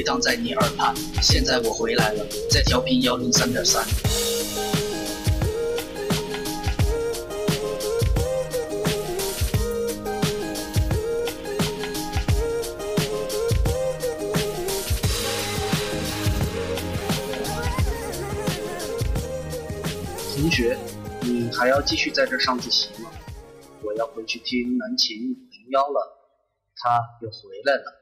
回荡在你耳畔。现在我回来了，在调频幺零三点三。同学，你还要继续在这上自习吗？我要回去听南琴零幺了，他又回来了。